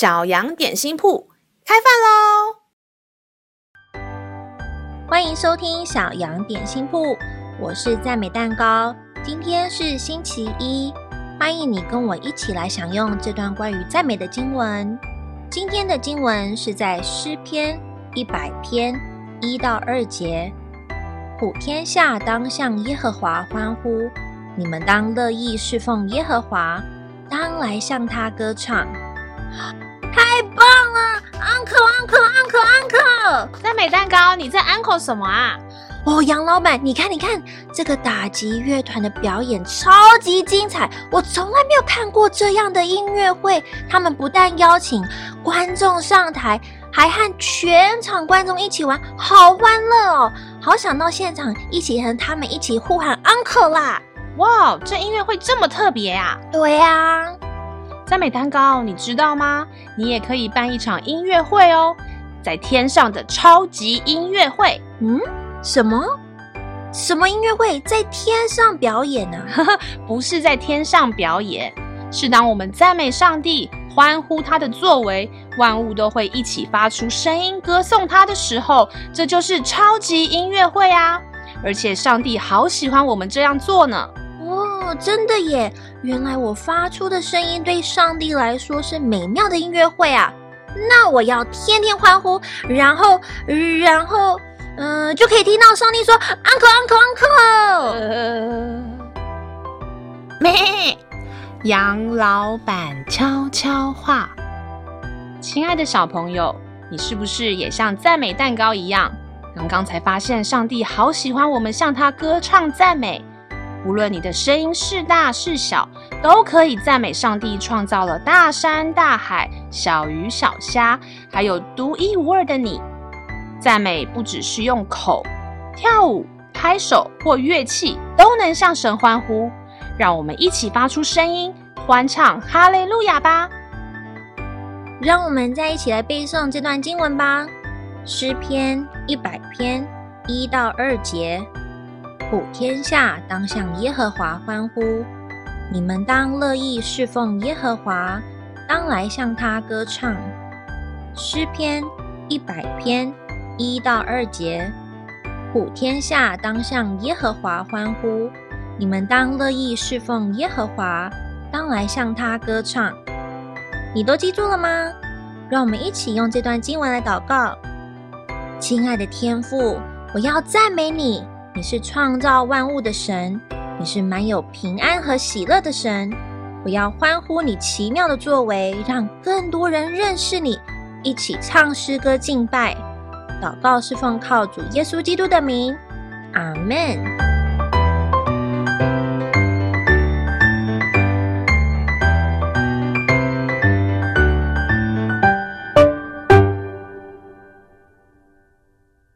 小羊点心铺开饭喽！欢迎收听小羊点心铺，我是赞美蛋糕。今天是星期一，欢迎你跟我一起来享用这段关于赞美的经文。今天的经文是在诗篇一百篇一到二节。普天下当向耶和华欢呼，你们当乐意侍奉耶和华，当来向他歌唱。赞美蛋糕，你在 Uncle 什么啊？哦，杨老板，你看，你看，这个打击乐团的表演超级精彩，我从来没有看过这样的音乐会。他们不但邀请观众上台，还和全场观众一起玩，好欢乐哦！好想到现场一起和他们一起呼喊 Uncle 啦！哇，这音乐会这么特别啊？对呀。赞美蛋糕，你知道吗？你也可以办一场音乐会哦，在天上的超级音乐会。嗯，什么？什么音乐会在天上表演呢？不是在天上表演，是当我们赞美上帝、欢呼他的作为，万物都会一起发出声音歌颂他的时候，这就是超级音乐会啊！而且上帝好喜欢我们这样做呢。哦，真的耶！原来我发出的声音对上帝来说是美妙的音乐会啊！那我要天天欢呼，然后，然后，嗯、呃，就可以听到上帝说 “uncle，uncle，uncle”。呃，咩？杨老板悄悄话。亲爱的小朋友，你是不是也像赞美蛋糕一样，刚刚才发现上帝好喜欢我们向他歌唱赞美？无论你的声音是大是小，都可以赞美上帝创造了大山大海、小鱼小虾，还有独一无二的你。赞美不只是用口跳舞、拍手或乐器都能向神欢呼，让我们一起发出声音，欢唱哈利路亚吧！让我们再一起来背诵这段经文吧，《诗篇》一百篇一到二节。普天下当向耶和华欢呼，你们当乐意侍奉耶和华，当来向他歌唱。诗篇一百篇一到二节，普天下当向耶和华欢呼，你们当乐意侍奉耶和华，当来向他歌唱。你都记住了吗？让我们一起用这段经文来祷告。亲爱的天父，我要赞美你。你是创造万物的神，你是满有平安和喜乐的神。我要欢呼你奇妙的作为，让更多人认识你，一起唱诗歌敬拜。祷告是奉靠主耶稣基督的名，阿门。